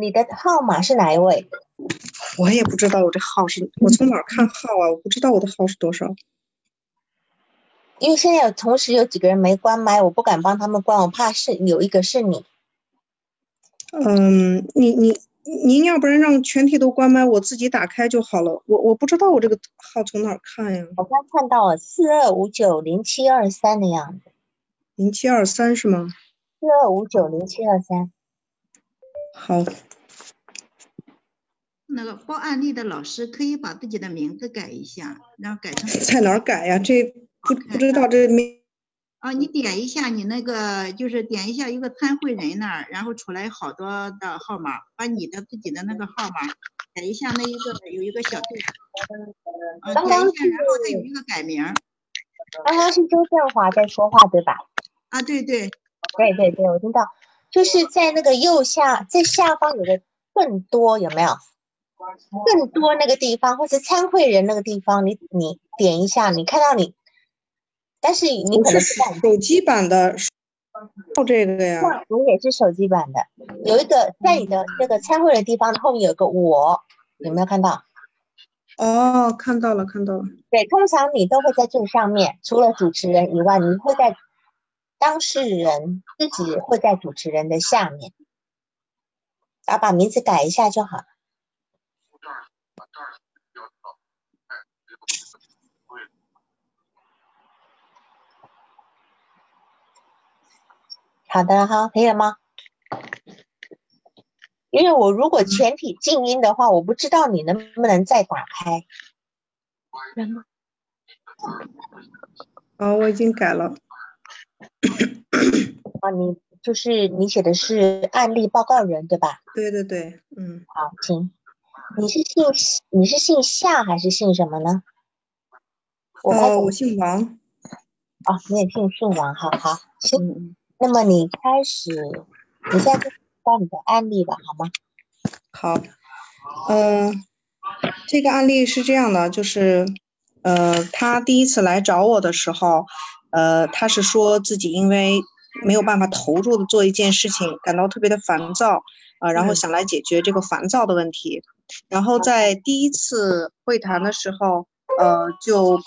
你的号码是哪一位？我也不知道我这号是，我从哪儿看号啊？我不知道我的号是多少。因为现在有同时有几个人没关麦，我不敢帮他们关，我怕是有一个是你。嗯，你你您要不然让全体都关麦，我自己打开就好了。我我不知道我这个号从哪儿看呀？我刚看到了四二五九零七二三的样子。零七二三是吗？四二五九零七二三。好。那个报案例的老师可以把自己的名字改一下，然后改成在哪儿改呀？这不不知道这名啊，你点一下你那个，就是点一下一个参会人那儿，然后出来好多的号码，把你的自己的那个号码改一下，那一个有一个小对，啊，点一下，然后再有一个改名。刚刚是周建华在说话对吧？啊，对对，对对对，我听到，就是在那个右下，在下方有个更多，有没有？更多那个地方，或是参会人那个地方，你你点一下，你看到你，但是你可能是手机版的，哦，这个呀，我也是手机版的，有一个在你的这个参会的地方后面有个我，有没有看到？哦，看到了，看到了。对，通常你都会在最上面，除了主持人以外，你会在当事人自己会在主持人的下面，然后把名字改一下就好。好的哈，可以了吗？因为我如果全体静音的话，我不知道你能不能再打开。哦，我已经改了。啊，你就是你写的是案例报告人对吧？对对对，嗯。好，行。你是姓你是姓夏还是姓什么呢？哦，我姓王。哦，你也姓姓王，好好行。那么你开始，你现在就报你的案例吧，好吗？好，嗯，这个案例是这样的，就是，呃，他第一次来找我的时候，呃，他是说自己因为没有办法投入的做一件事情，感到特别的烦躁，啊，然后想来解决这个烦躁的问题，然后在第一次会谈的时候。呃，就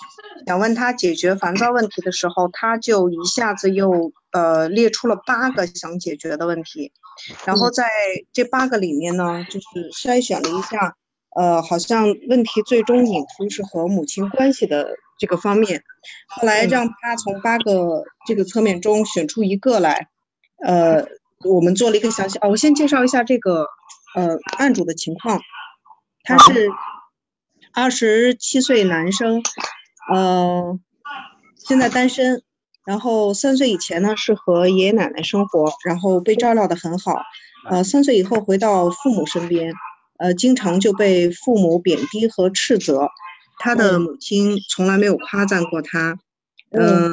想问他解决烦躁问题的时候，他就一下子又呃列出了八个想解决的问题，然后在这八个里面呢，就是筛选了一下，呃，好像问题最终引出是和母亲关系的这个方面，后来让他从八个这个侧面中选出一个来，呃，我们做了一个详细，哦，我先介绍一下这个呃案主的情况，他是。二十七岁男生，呃，现在单身，然后三岁以前呢是和爷爷奶奶生活，然后被照料的很好，呃，三岁以后回到父母身边，呃，经常就被父母贬低和斥责，他的母亲从来没有夸赞过他，嗯，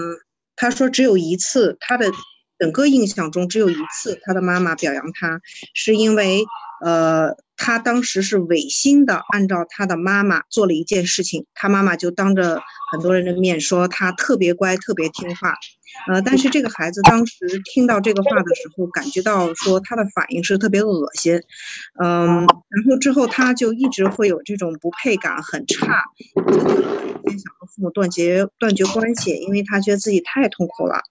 他说只有一次，他的整个印象中只有一次他的妈妈表扬他，是因为。呃，他当时是违心的，按照他的妈妈做了一件事情，他妈妈就当着很多人的面说他特别乖，特别听话。呃，但是这个孩子当时听到这个话的时候，感觉到说他的反应是特别恶心，嗯，然后之后他就一直会有这种不配感很差，想和父母断绝断绝关系，因为他觉得自己太痛苦了，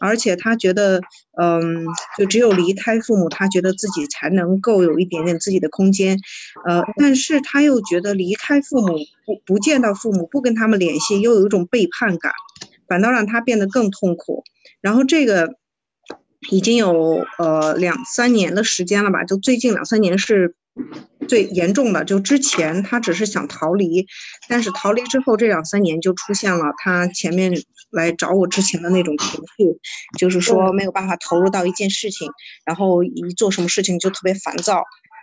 而且他觉得，嗯，就只有离开父母，他觉得自己才能够有一点点自己的空间，呃，但是他又觉得离开父母不不见到父母不跟他们联系，又有一种背叛感。反倒让他变得更痛苦，然后这个已经有呃两三年的时间了吧，就最近两三年是最严重的。就之前他只是想逃离，但是逃离之后这两三年就出现了他前面来找我之前的那种情绪，就是说没有办法投入到一件事情，然后一做什么事情就特别烦躁。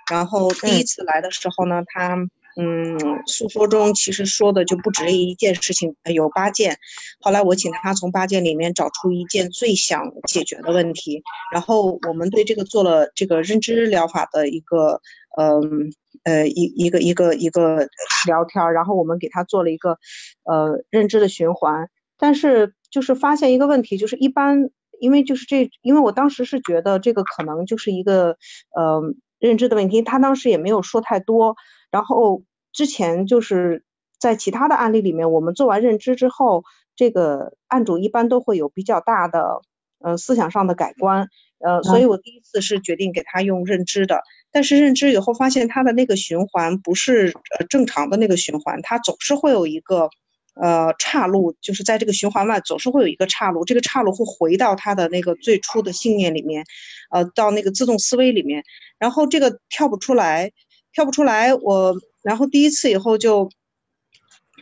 然后第一次来的时候呢，他。嗯，诉说中其实说的就不止这一件事情，有八件。后来我请他从八件里面找出一件最想解决的问题，然后我们对这个做了这个认知疗法的一个，嗯呃一一个一个一个聊天，然后我们给他做了一个呃认知的循环。但是就是发现一个问题，就是一般因为就是这，因为我当时是觉得这个可能就是一个，呃认知的问题，他当时也没有说太多。然后之前就是在其他的案例里面，我们做完认知之后，这个案主一般都会有比较大的呃思想上的改观。呃，所以我第一次是决定给他用认知的，但是认知以后发现他的那个循环不是呃正常的那个循环，他总是会有一个呃岔路，就是在这个循环外总是会有一个岔路，这个岔路会回到他的那个最初的信念里面，呃，到那个自动思维里面，然后这个跳不出来，跳不出来，我然后第一次以后就，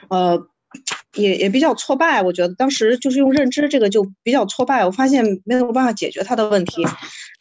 呃。也也比较挫败，我觉得当时就是用认知这个就比较挫败，我发现没有办法解决他的问题。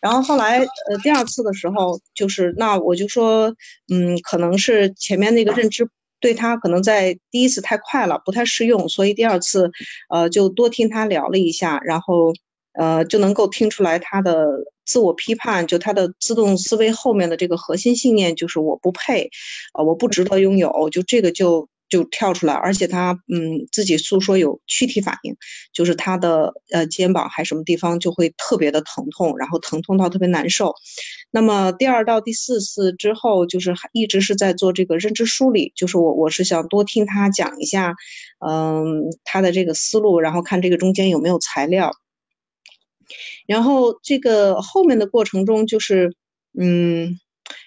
然后后来呃第二次的时候，就是那我就说，嗯，可能是前面那个认知对他可能在第一次太快了，不太适用，所以第二次呃就多听他聊了一下，然后呃就能够听出来他的自我批判，就他的自动思维后面的这个核心信念就是我不配，呃我不值得拥有，就这个就。就跳出来，而且他嗯自己诉说有躯体反应，就是他的呃肩膀还什么地方就会特别的疼痛，然后疼痛到特别难受。那么第二到第四次之后，就是一直是在做这个认知梳理，就是我我是想多听他讲一下，嗯他的这个思路，然后看这个中间有没有材料。然后这个后面的过程中，就是嗯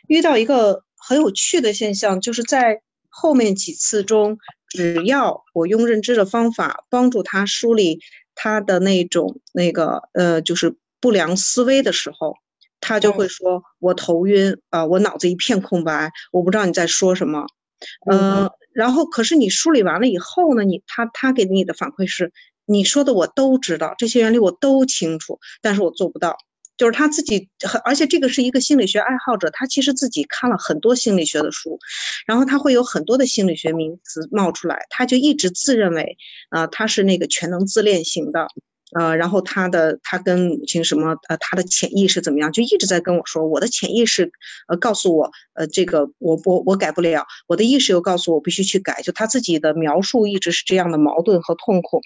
遇到一个很有趣的现象，就是在。后面几次中，只要我用认知的方法帮助他梳理他的那种那个呃，就是不良思维的时候，他就会说：“我头晕啊，我脑子一片空白，我不知道你在说什么。”嗯，然后可是你梳理完了以后呢，你他他给你的反馈是：你说的我都知道，这些原理我都清楚，但是我做不到。就是他自己，而且这个是一个心理学爱好者，他其实自己看了很多心理学的书，然后他会有很多的心理学名词冒出来，他就一直自认为，啊，他是那个全能自恋型的，呃，然后他的他跟母亲什么，呃，他的潜意识怎么样，就一直在跟我说，我的潜意识，呃，告诉我，呃，这个我我我改不了，我的意识又告诉我必须去改，就他自己的描述一直是这样的矛盾和痛苦，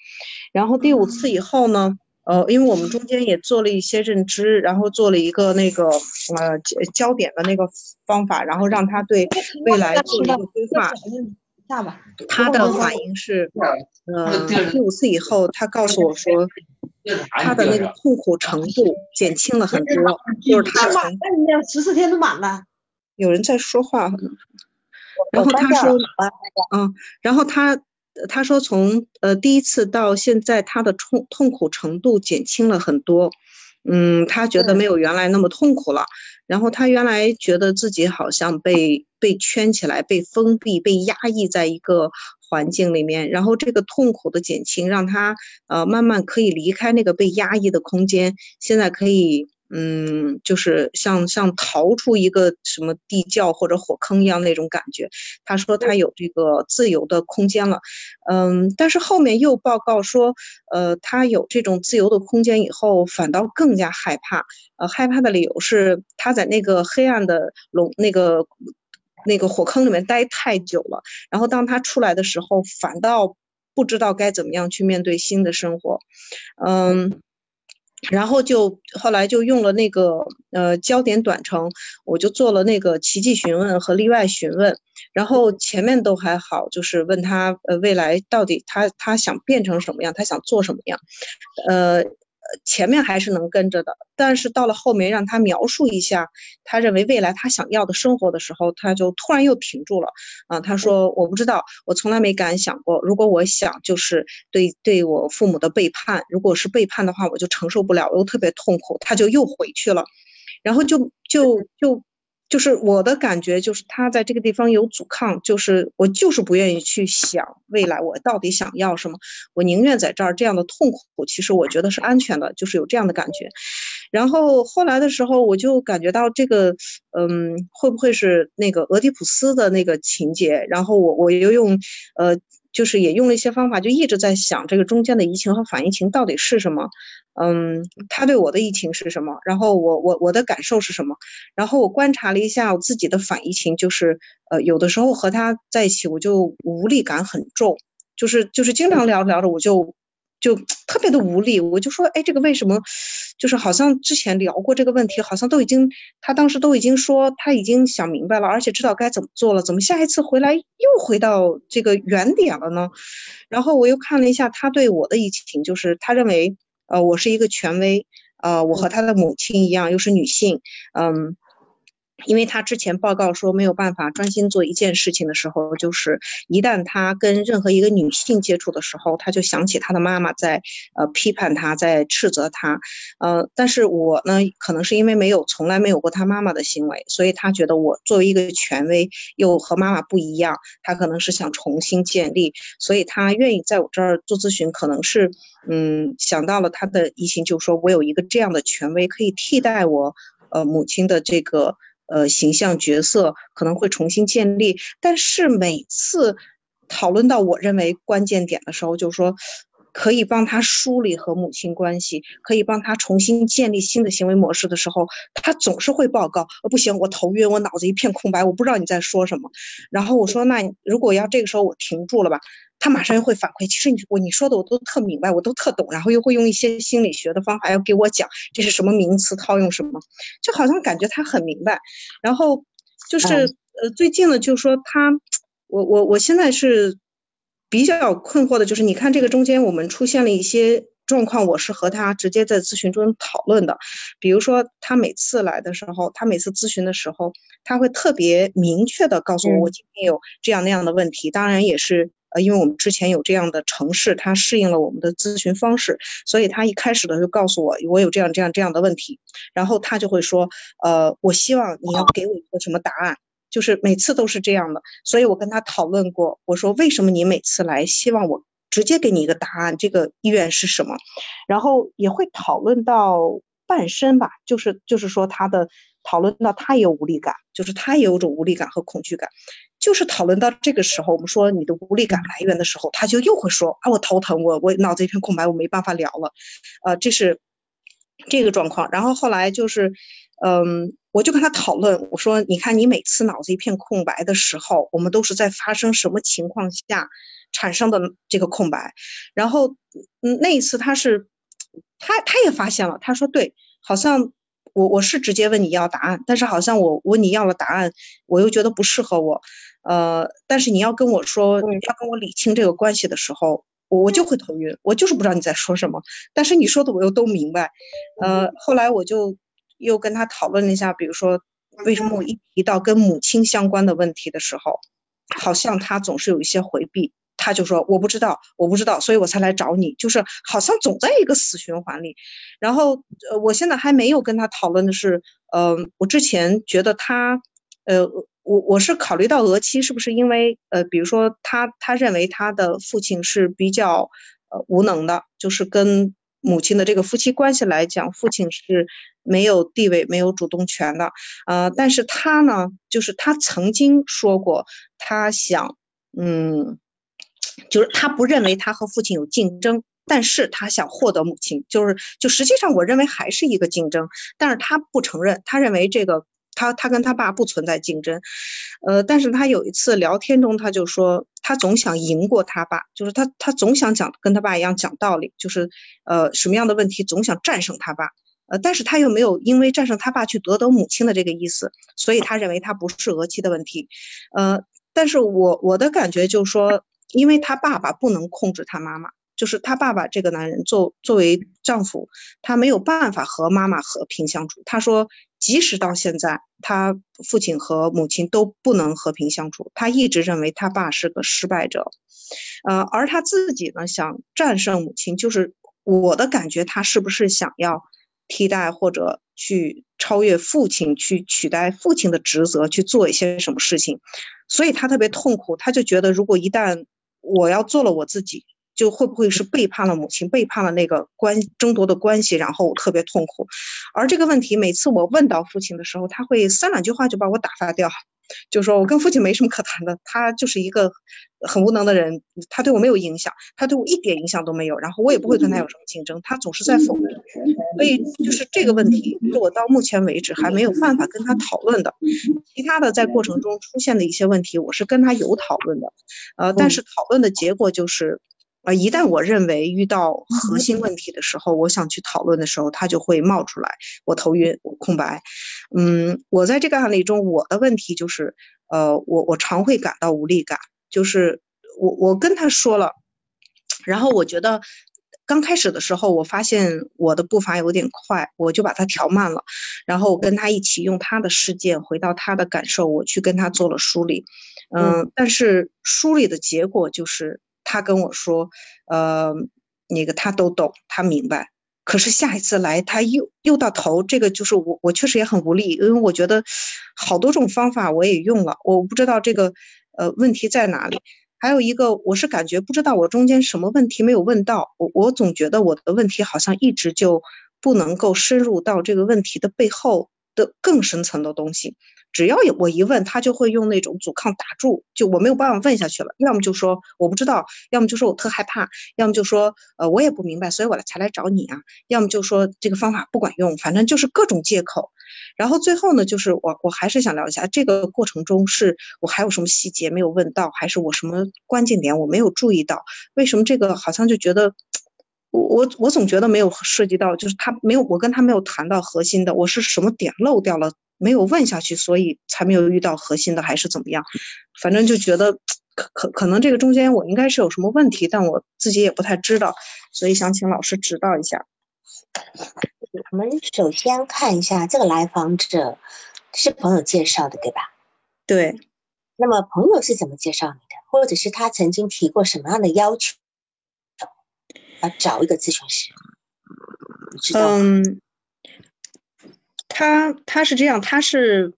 然后第五次以后呢？呃，因为我们中间也做了一些认知，然后做了一个那个呃焦点的那个方法，然后让他对未来做一个规划。他的反应是，呃，第五次以后，他告诉我说，他的那个痛苦程度减轻了很多，就是他从十四天都满了。有人在说话，然后他说，嗯，然后他。他说，从呃第一次到现在，他的痛痛苦程度减轻了很多，嗯，他觉得没有原来那么痛苦了。然后他原来觉得自己好像被被圈起来、被封闭、被压抑在一个环境里面。然后这个痛苦的减轻，让他呃慢慢可以离开那个被压抑的空间，现在可以。嗯，就是像像逃出一个什么地窖或者火坑一样那种感觉。他说他有这个自由的空间了，嗯，但是后面又报告说，呃，他有这种自由的空间以后，反倒更加害怕。呃，害怕的理由是他在那个黑暗的笼那个那个火坑里面待太久了，然后当他出来的时候，反倒不知道该怎么样去面对新的生活，嗯。然后就后来就用了那个呃焦点短程，我就做了那个奇迹询问和例外询问，然后前面都还好，就是问他呃未来到底他他想变成什么样，他想做什么样，呃。前面还是能跟着的，但是到了后面让他描述一下他认为未来他想要的生活的时候，他就突然又停住了。啊，他说我不知道，我从来没敢想过，如果我想就是对对我父母的背叛，如果是背叛的话，我就承受不了，我又特别痛苦，他就又回去了，然后就就就。就是我的感觉，就是他在这个地方有阻抗，就是我就是不愿意去想未来我到底想要什么，我宁愿在这儿这样的痛苦，其实我觉得是安全的，就是有这样的感觉。然后后来的时候，我就感觉到这个，嗯，会不会是那个俄狄浦斯的那个情节？然后我我又用，呃。就是也用了一些方法，就一直在想这个中间的移情和反移情到底是什么，嗯，他对我的移情是什么，然后我我我的感受是什么，然后我观察了一下我自己的反移情，就是呃有的时候和他在一起我就无力感很重，就是就是经常聊着聊着我就就特别的无力，我就说，哎，这个为什么？就是好像之前聊过这个问题，好像都已经，他当时都已经说他已经想明白了，而且知道该怎么做了，怎么下一次回来又回到这个原点了呢？然后我又看了一下他对我的疫情，就是他认为，呃，我是一个权威，呃，我和他的母亲一样，又是女性，嗯。因为他之前报告说没有办法专心做一件事情的时候，就是一旦他跟任何一个女性接触的时候，他就想起他的妈妈在呃批判他，在斥责他，呃，但是我呢，可能是因为没有从来没有过他妈妈的行为，所以他觉得我作为一个权威又和妈妈不一样，他可能是想重新建立，所以他愿意在我这儿做咨询，可能是嗯想到了他的疑心，就说我有一个这样的权威可以替代我呃母亲的这个。呃，形象角色可能会重新建立，但是每次讨论到我认为关键点的时候，就是说可以帮他梳理和母亲关系，可以帮他重新建立新的行为模式的时候，他总是会报告，呃，不行，我头晕，我脑子一片空白，我不知道你在说什么。然后我说，那如果要这个时候我停住了吧？他马上又会反馈，其实你我你说的我都特明白，我都特懂，然后又会用一些心理学的方法要给我讲这是什么名词套用什么，就好像感觉他很明白。然后就是呃最近呢，就说他，我我我现在是比较困惑的，就是你看这个中间我们出现了一些状况，我是和他直接在咨询中讨论的，比如说他每次来的时候，他每次咨询的时候，他会特别明确的告诉我我今天有这样那样的问题，当然也是。呃，因为我们之前有这样的城市，它适应了我们的咨询方式，所以他一开始的就告诉我，我有这样这样这样的问题，然后他就会说，呃，我希望你要给我一个什么答案，就是每次都是这样的，所以我跟他讨论过，我说为什么你每次来希望我直接给你一个答案，这个意愿是什么？然后也会讨论到半身吧，就是就是说他的。讨论到他也有无力感，就是他也有种无力感和恐惧感，就是讨论到这个时候，我们说你的无力感来源的时候，他就又会说啊，我头疼，我我脑子一片空白，我没办法聊了，呃，这是这个状况。然后后来就是，嗯，我就跟他讨论，我说，你看你每次脑子一片空白的时候，我们都是在发生什么情况下产生的这个空白？然后，嗯，那一次他是，他他也发现了，他说对，好像。我我是直接问你要答案，但是好像我问你要了答案，我又觉得不适合我，呃，但是你要跟我说要跟我理清这个关系的时候，我我就会头晕，我就是不知道你在说什么，但是你说的我又都明白，呃，后来我就又跟他讨论了一下，比如说为什么我一提到跟母亲相关的问题的时候，好像他总是有一些回避。他就说我不知道，我不知道，所以我才来找你，就是好像总在一个死循环里。然后，呃，我现在还没有跟他讨论的是，呃，我之前觉得他，呃，我我是考虑到俄妻是不是因为，呃，比如说他他认为他的父亲是比较，呃，无能的，就是跟母亲的这个夫妻关系来讲，父亲是没有地位、没有主动权的，呃，但是他呢，就是他曾经说过，他想，嗯。就是他不认为他和父亲有竞争，但是他想获得母亲，就是就实际上我认为还是一个竞争，但是他不承认，他认为这个他他跟他爸不存在竞争，呃，但是他有一次聊天中他就说他总想赢过他爸，就是他他总想讲跟他爸一样讲道理，就是呃什么样的问题总想战胜他爸，呃，但是他又没有因为战胜他爸去夺得母亲的这个意思，所以他认为他不是俄妻的问题，呃，但是我我的感觉就是说。因为他爸爸不能控制他妈妈，就是他爸爸这个男人作作为丈夫，他没有办法和妈妈和平相处。他说，即使到现在，他父亲和母亲都不能和平相处。他一直认为他爸是个失败者，呃，而他自己呢，想战胜母亲，就是我的感觉，他是不是想要替代或者去超越父亲，去取代父亲的职责，去做一些什么事情？所以他特别痛苦，他就觉得如果一旦我要做了我自己，就会不会是背叛了母亲，背叛了那个关争夺的关系，然后我特别痛苦。而这个问题，每次我问到父亲的时候，他会三两句话就把我打发掉。就说我跟父亲没什么可谈的，他就是一个很无能的人，他对我没有影响，他对我一点影响都没有，然后我也不会跟他有什么竞争，他总是在否认，所以就是这个问题是我到目前为止还没有办法跟他讨论的。其他的在过程中出现的一些问题，我是跟他有讨论的，呃，但是讨论的结果就是，呃，呃，一旦我认为遇到核心问题的时候，我想去讨论的时候，它就会冒出来，我头晕，我空白。嗯，我在这个案例中，我的问题就是，呃，我我常会感到无力感，就是我我跟他说了，然后我觉得刚开始的时候，我发现我的步伐有点快，我就把它调慢了，然后跟他一起用他的事件回到他的感受，我去跟他做了梳理。嗯，但是梳理的结果就是。他跟我说，呃，那个他都懂，他明白。可是下一次来，他又又到头，这个就是我，我确实也很无力，因为我觉得好多种方法我也用了，我不知道这个呃问题在哪里。还有一个，我是感觉不知道我中间什么问题没有问到，我我总觉得我的问题好像一直就不能够深入到这个问题的背后的更深层的东西。只要有我一问，他就会用那种阻抗打住，就我没有办法问下去了。要么就说我不知道，要么就说我特害怕，要么就说呃我也不明白，所以我才来找你啊。要么就说这个方法不管用，反正就是各种借口。然后最后呢，就是我我还是想聊一下这个过程中是我还有什么细节没有问到，还是我什么关键点我没有注意到？为什么这个好像就觉得我我我总觉得没有涉及到，就是他没有我跟他没有谈到核心的，我是什么点漏掉了？没有问下去，所以才没有遇到核心的，还是怎么样？反正就觉得可可可能这个中间我应该是有什么问题，但我自己也不太知道，所以想请老师指导一下。我们首先看一下这个来访者是朋友介绍的，对吧？对。那么朋友是怎么介绍你的？或者是他曾经提过什么样的要求？要找一个咨询师？嗯。他他是这样，他是，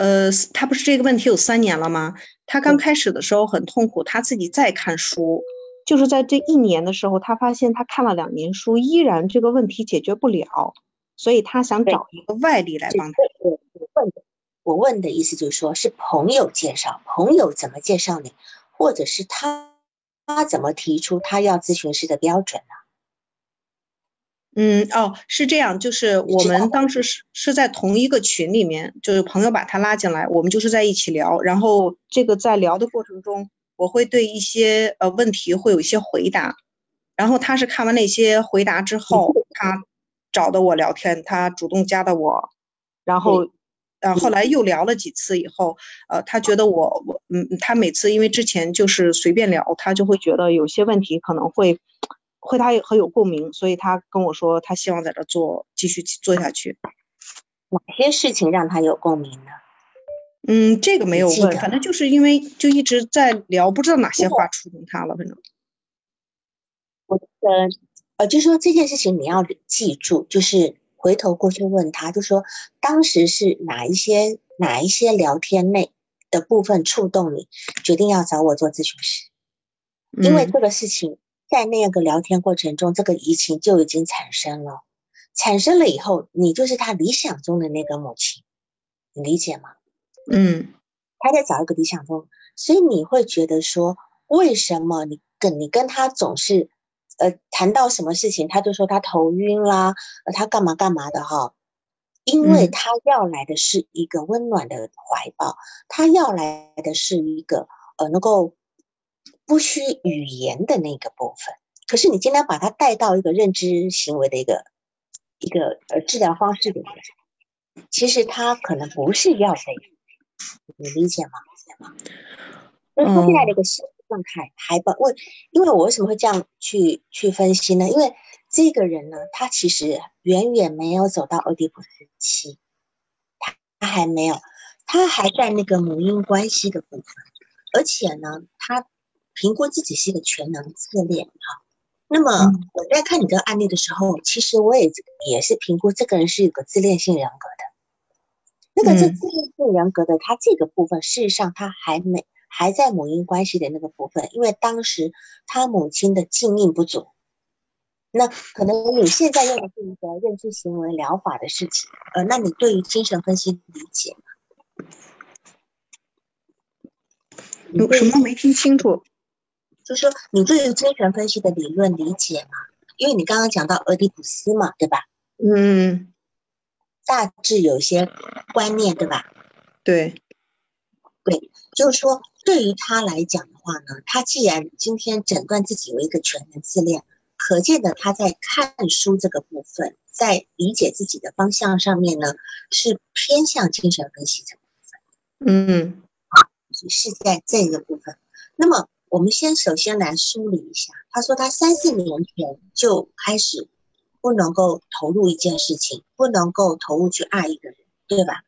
呃，他不是这个问题有三年了吗？他刚开始的时候很痛苦，他自己在看书，就是在这一年的时候，他发现他看了两年书，依然这个问题解决不了，所以他想找一个外力来帮他。我问的，我问的意思就是说，是朋友介绍，朋友怎么介绍你，或者是他他怎么提出他要咨询师的标准呢？嗯哦，是这样，就是我们当时是是在同一个群里面，就是朋友把他拉进来，我们就是在一起聊。然后这个在聊的过程中，我会对一些呃问题会有一些回答。然后他是看完那些回答之后，他找的我聊天，他主动加的我。然后，呃，后来又聊了几次以后，呃，他觉得我我嗯，他每次因为之前就是随便聊，他就会觉得有些问题可能会。会他很有共鸣，所以他跟我说，他希望在这做，继续做下去。哪些事情让他有共鸣呢？嗯，这个没有问，反正就是因为就一直在聊，不知道哪些话触动他了。反正，我呃呃，就说这件事情你要记住，就是回头过去问他，就说当时是哪一些哪一些聊天内的部分触动你，决定要找我做咨询师，因为这个事情。在那个聊天过程中，这个移情就已经产生了。产生了以后，你就是他理想中的那个母亲，你理解吗？嗯，他在找一个理想中，所以你会觉得说，为什么你跟你跟他总是，呃，谈到什么事情，他就说他头晕啦，呃，他干嘛干嘛的哈？因为他要来的是一个温暖的怀抱，他要来的是一个呃，能够。不需语言的那个部分，可是你今天把它带到一个认知行为的一个一个呃治疗方式里面，其实他可能不是要的，你理解吗？理解吗？所以他现在的一个心理状态还不为，因为我为什么会这样去去分析呢？因为这个人呢，他其实远远没有走到俄狄浦斯期，他他还没有，他还在那个母婴关系的部分，而且呢，他。评估自己是一个全能自恋哈，那么我在看你这个案例的时候，其实我也也是评估这个人是有个自恋性人格的。那个是自恋性人格的，他这个部分事实上他还没还在母婴关系的那个部分，因为当时他母亲的禁令不足。那可能你现在用的是一个认知行为疗法的事情，呃，那你对于精神分析理解吗？有什么没听清楚？就是说，你对于精神分析的理论理解吗？因为你刚刚讲到俄狄浦斯嘛，对吧？嗯，大致有一些观念，对吧？对，对，就是说对于他来讲的话呢，他既然今天诊断自己为一个全能自恋，可见的他在看书这个部分，在理解自己的方向上面呢，是偏向精神分析这个部分。嗯，是在这个部分。那么我们先首先来梳理一下，他说他三四年前就开始不能够投入一件事情，不能够投入去爱一个人，对吧？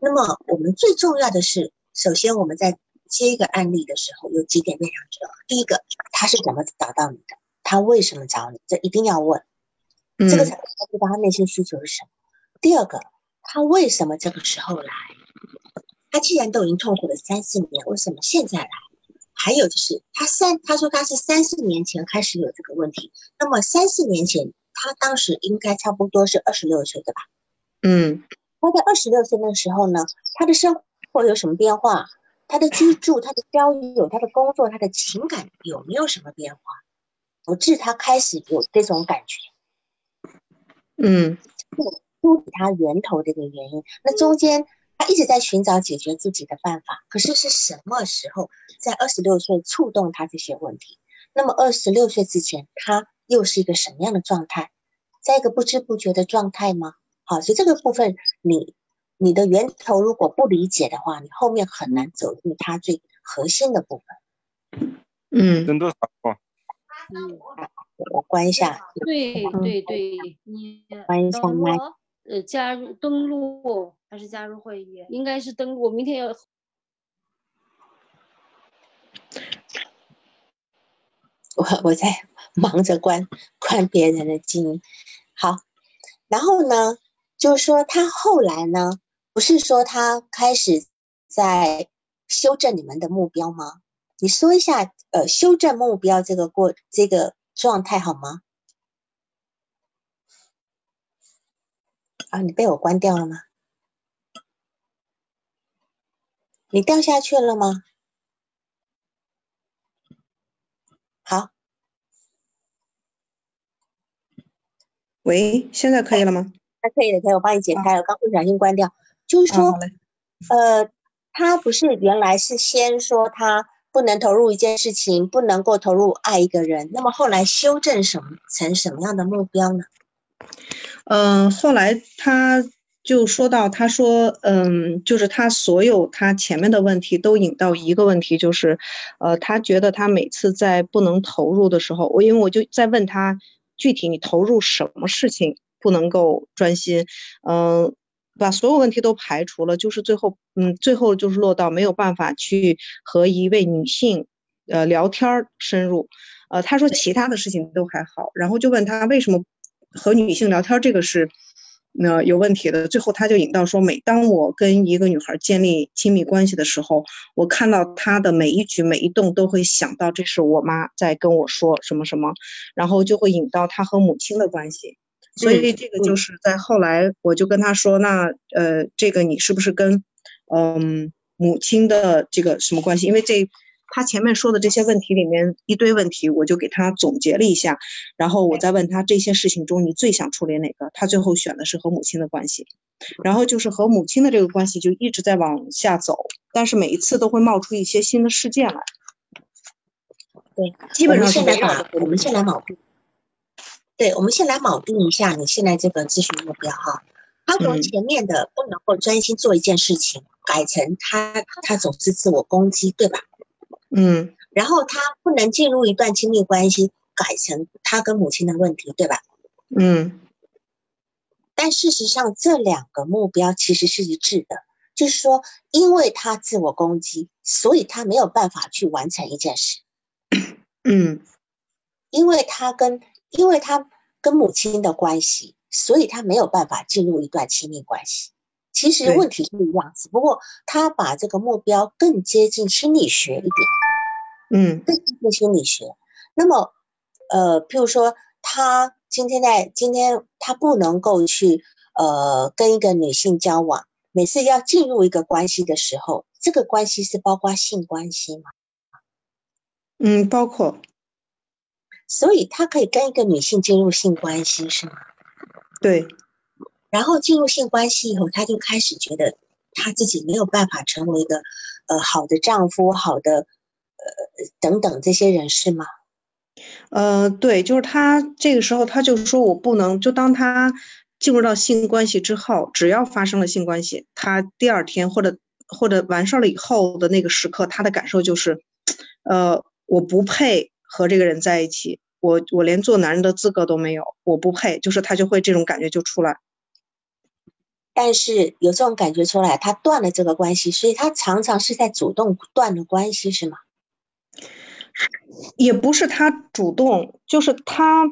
那么我们最重要的是，首先我们在接一个案例的时候，有几点非常重要。第一个，他是怎么找到你的？他为什么找你？这一定要问，这个才能知道他内心需求是什么。第二个，他为什么这个时候来？他既然都已经痛苦了三四年，为什么现在来？还有就是，他三他说他是三四年前开始有这个问题，那么三四年前他当时应该差不多是二十六岁，对吧？嗯。他在二十六岁那时候呢，他的生活有什么变化？他的居住、他的交友、他的工作、他的情感有没有什么变化，导致他开始有这种感觉？嗯，梳理他源头的一个原因。那中间他一直在寻找解决自己的办法，可是是什么时候在二十六岁触动他这些问题？那么二十六岁之前，他又是一个什么样的状态？在一个不知不觉的状态吗？好，所以这个部分，你你的源头如果不理解的话，你后面很难走入它最核心的部分。嗯，人多少嗯，我关一下。对对对，你关一下麦。呃，加入登录还是加入会议？应该是登录。我明天要。我我在忙着关关别人的经营。好，然后呢？就是说，他后来呢，不是说他开始在修正你们的目标吗？你说一下，呃，修正目标这个过这个状态好吗？啊，你被我关掉了吗？你掉下去了吗？好，喂，现在可以了吗？还可以的，可以，我帮你解开了，刚不小心关掉。就是说，呃，他不是原来是先说他不能投入一件事情，不能够投入爱一个人，那么后来修正什么成什么样的目标呢？嗯，后来他就说到，他说，嗯，就是他所有他前面的问题都引到一个问题，就是，呃，他觉得他每次在不能投入的时候，我因为我就在问他具体你投入什么事情。不能够专心，嗯，把所有问题都排除了，就是最后，嗯，最后就是落到没有办法去和一位女性，呃，聊天深入，呃，他说其他的事情都还好，然后就问他为什么和女性聊天这个是，那有问题的，最后他就引到说，每当我跟一个女孩建立亲密关系的时候，我看到她的每一举每一动都会想到这是我妈在跟我说什么什么，然后就会引到他和母亲的关系。所以这个就是在后来，我就跟他说，那呃，这个你是不是跟嗯母亲的这个什么关系？因为这他前面说的这些问题里面一堆问题，我就给他总结了一下，然后我再问他这些事情中你最想处理哪个？他最后选的是和母亲的关系，然后就是和母亲的这个关系就一直在往下走，但是每一次都会冒出一些新的事件来。对，基本上现在把我们先来锚定。对，我们先来锚定一下你现在这个咨询目标哈。他从前面的不能够专心做一件事情，改成他他总是自我攻击，对吧？嗯。然后他不能进入一段亲密关系，改成他跟母亲的问题，对吧？嗯。但事实上，这两个目标其实是一致的，就是说，因为他自我攻击，所以他没有办法去完成一件事。嗯。因为他跟因为他跟母亲的关系，所以他没有办法进入一段亲密关系。其实问题是一样，只不过他把这个目标更接近心理学一点，嗯，更接近心理学。那么，呃，譬如说，他今天在今天他不能够去呃跟一个女性交往，每次要进入一个关系的时候，这个关系是包括性关系吗？嗯，包括。所以他可以跟一个女性进入性关系，是吗？对。然后进入性关系以后，他就开始觉得他自己没有办法成为一个呃好的丈夫、好的呃等等这些人是吗？呃，对，就是他这个时候，他就说我不能，就当他进入到性关系之后，只要发生了性关系，他第二天或者或者完事儿了以后的那个时刻，他的感受就是，呃，我不配和这个人在一起，我我连做男人的资格都没有，我不配，就是他就会这种感觉就出来。但是有这种感觉出来，他断了这个关系，所以他常常是在主动断了关系，是吗？也不是他主动，就是他，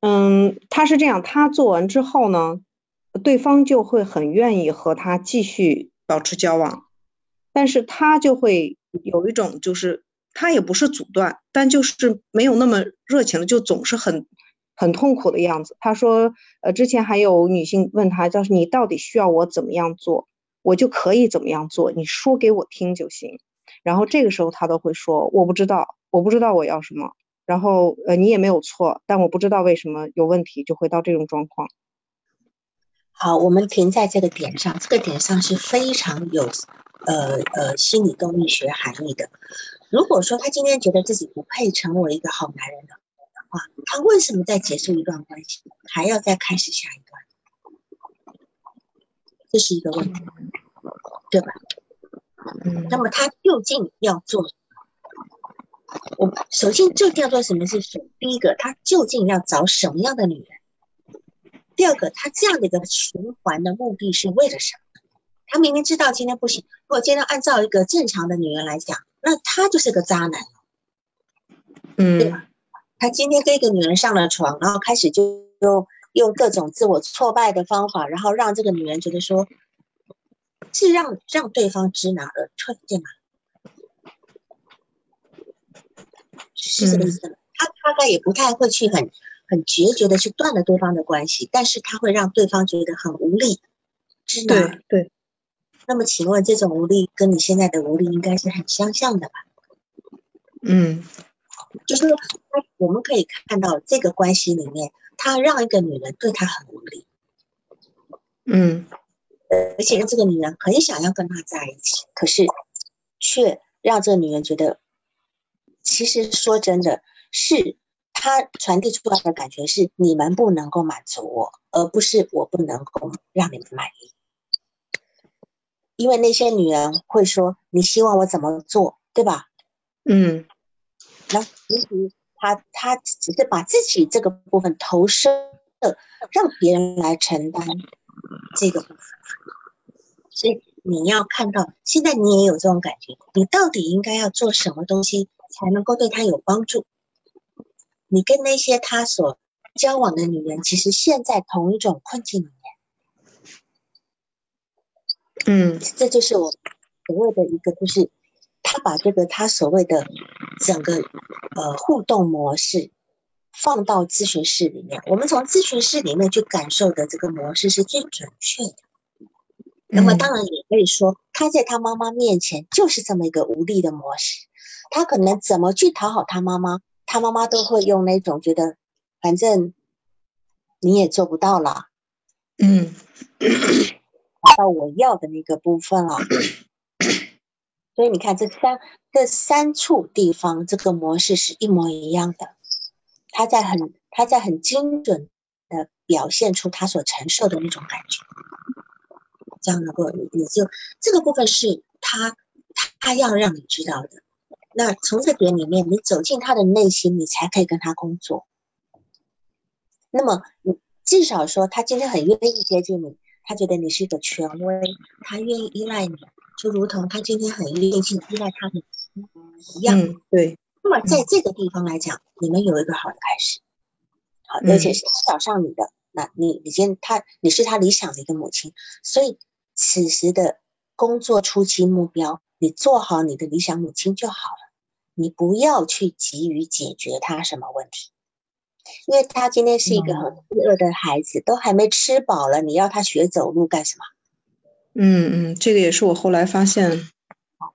嗯，他是这样，他做完之后呢，对方就会很愿意和他继续保持交往，但是他就会有一种，就是他也不是阻断，但就是没有那么热情了，就总是很很痛苦的样子。他说，呃，之前还有女性问他，就是你到底需要我怎么样做，我就可以怎么样做，你说给我听就行。然后这个时候他都会说，我不知道。我不知道我要什么，然后呃，你也没有错，但我不知道为什么有问题就会到这种状况。好，我们停在这个点上，这个点上是非常有呃呃心理动力学含义的。如果说他今天觉得自己不配成为一个好男人的话，他为什么在结束一段关系还要再开始下一段？这是一个问题，对吧？嗯。那么他究竟要做？我首先究竟要做什么事情？第一个，他究竟要找什么样的女人？第二个，他这样的一个循环的目的是为了什么？他明明知道今天不行，如果今天按照一个正常的女人来讲，那他就是个渣男嗯，对吧？他今天跟一个女人上了床，然后开始就用用各种自我挫败的方法，然后让这个女人觉得说，是让让对方知难而退，对吗？是这个意思吗？他大概也不太会去很很决绝的去断了对方的关系，但是他会让对方觉得很无力，知难对对。那么请问，这种无力跟你现在的无力应该是很相像的吧？嗯，就是，我们可以看到这个关系里面，他让一个女人对他很无力，嗯，而且让这个女人很想要跟他在一起，可是却让这个女人觉得。其实说真的，是他传递出来的感觉是你们不能够满足我，而不是我不能够让你们满意。因为那些女人会说：“你希望我怎么做，对吧？”嗯。那其实他他只是把自己这个部分投身的，让别人来承担这个部分。所以你要看到，现在你也有这种感觉，你到底应该要做什么东西？才能够对他有帮助。你跟那些他所交往的女人，其实现在同一种困境。嗯，这就是我所谓的一个，就是他把这个他所谓的整个呃互动模式放到咨询室里面，我们从咨询室里面去感受的这个模式是最准确的。那么当然也可以说，他在他妈妈面前就是这么一个无力的模式。他可能怎么去讨好他妈妈，他妈妈都会用那种觉得，反正你也做不到了，嗯，达到我要的那个部分了。所以你看这三这三处地方，这个模式是一模一样的。他在很他在很精准的表现出他所承受的那种感觉，这样能够你就这个部分是他他要让你知道的。那从这点里面，你走进他的内心，你才可以跟他工作。那么，你至少说，他今天很愿意接近你，他觉得你是一个权威，他愿意依赖你，就如同他今天很愿意去依赖他的一样。对。那么，在这个地方来讲，你们有一个好的开始，好，而且是找上你的。那你，你先他，你是他理想的一个母亲，所以此时的工作初期目标。你做好你的理想母亲就好了，你不要去急于解决他什么问题，因为他今天是一个很饥饿的孩子，都还没吃饱了，你要他学走路干什么？嗯嗯，这个也是我后来发现，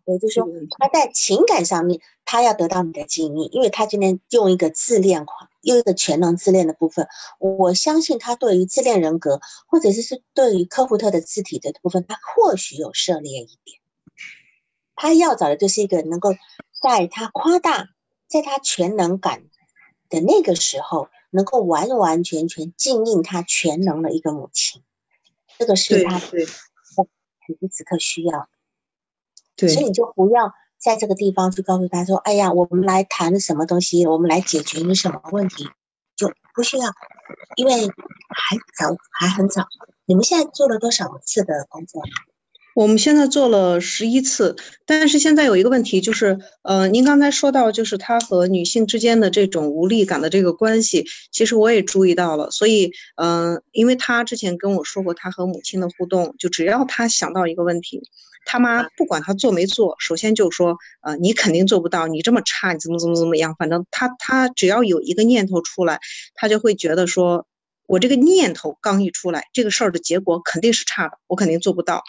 也就是说他在情感上面，他要得到你的敬意，因为他今天用一个自恋狂，用一个全能自恋的部分，我相信他对于自恋人格，或者是是对于科胡特的字体的部分，他或许有涉猎一点。他要找的就是一个能够在他夸大，在他全能感的那个时候，能够完完全全尽应他全能的一个母亲。这个是他对此时此刻需要，对所以你就不要在这个地方去告诉他说：“哎呀，我们来谈什么东西，我们来解决你什么问题。”就不需要，因为还早，还很早。你们现在做了多少次的工作？我们现在做了十一次，但是现在有一个问题，就是，呃，您刚才说到，就是他和女性之间的这种无力感的这个关系，其实我也注意到了。所以，嗯、因为他之前跟我说过，他和母亲的互动，就只要他想到一个问题，他妈不管他做没做，首先就说，呃，你肯定做不到，你这么差，你怎么怎么怎么样，反正他他只要有一个念头出来，他就会觉得说。我这个念头刚一出来，这个事儿的结果肯定是差的，我肯定做不到。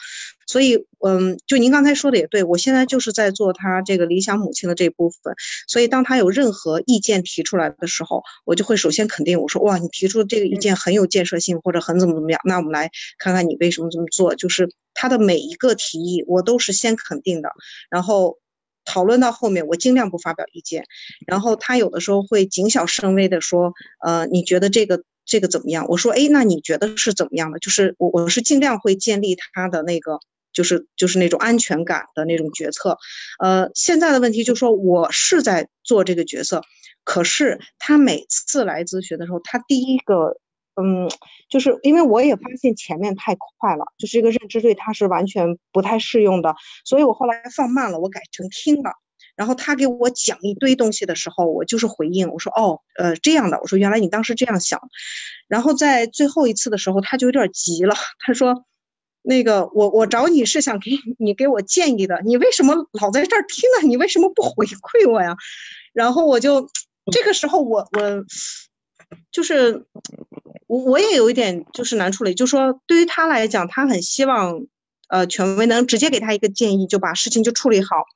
所以，嗯，就您刚才说的也对，我现在就是在做他这个理想母亲的这部分。所以，当他有任何意见提出来的时候，我就会首先肯定，我说哇，你提出这个意见很有建设性，或者很怎么怎么样。那我们来看看你为什么这么做。就是他的每一个提议，我都是先肯定的，然后讨论到后面，我尽量不发表意见。然后他有的时候会谨小慎微的说，呃，你觉得这个。这个怎么样？我说，哎，那你觉得是怎么样的？就是我我是尽量会建立他的那个，就是就是那种安全感的那种决策。呃，现在的问题就是说，我是在做这个角色，可是他每次来咨询的时候，他第一个，嗯，就是因为我也发现前面太快了，就是这个认知对他是完全不太适用的，所以我后来放慢了，我改成听了。然后他给我讲一堆东西的时候，我就是回应，我说哦，呃，这样的，我说原来你当时这样想。然后在最后一次的时候，他就有点急了，他说，那个我我找你是想给你给我建议的，你为什么老在这儿听啊？你为什么不回馈我呀？然后我就这个时候我我就是我我也有一点就是难处理，就说对于他来讲，他很希望呃权威能直接给他一个建议，就把事情就处理好。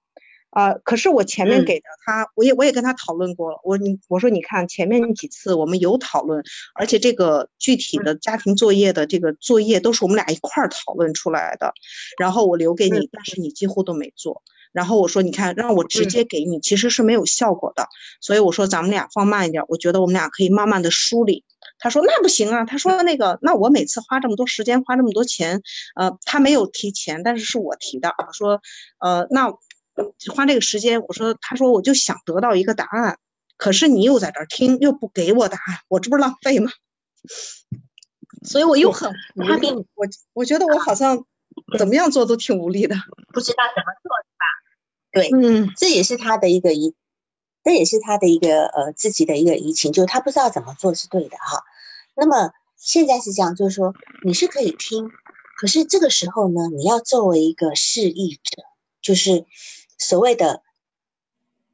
啊、可是我前面嗯给的他，我也我也跟他讨论过了。我你我说你看前面几次我们有讨论，而且这个具体的家庭作业的这个作业都是我们俩一块儿讨论出来的，然后我留给你，但是你几乎都没做。然后我说你看让我直接给你其实是没有效果的，所以我说咱们俩放慢一点，我觉得我们俩可以慢慢的梳理。他说那不行啊，他说那个那我每次花这么多时间花这么多钱，呃，他没有提钱，但是是我提的。我说呃那。花这个时间，我说，他说我就想得到一个答案，可是你又在这儿听，又不给我答案，我这不是浪费吗？所以我又很无你，我我觉得我好像怎么样做都挺无力的。不知道怎么做是吧？对，嗯这也是他的一个疑，这也是他的一个呃自己的一个疑情，就是他不知道怎么做是对的哈。那么现在是这样，就是说你是可以听，可是这个时候呢，你要作为一个示意者，就是所谓的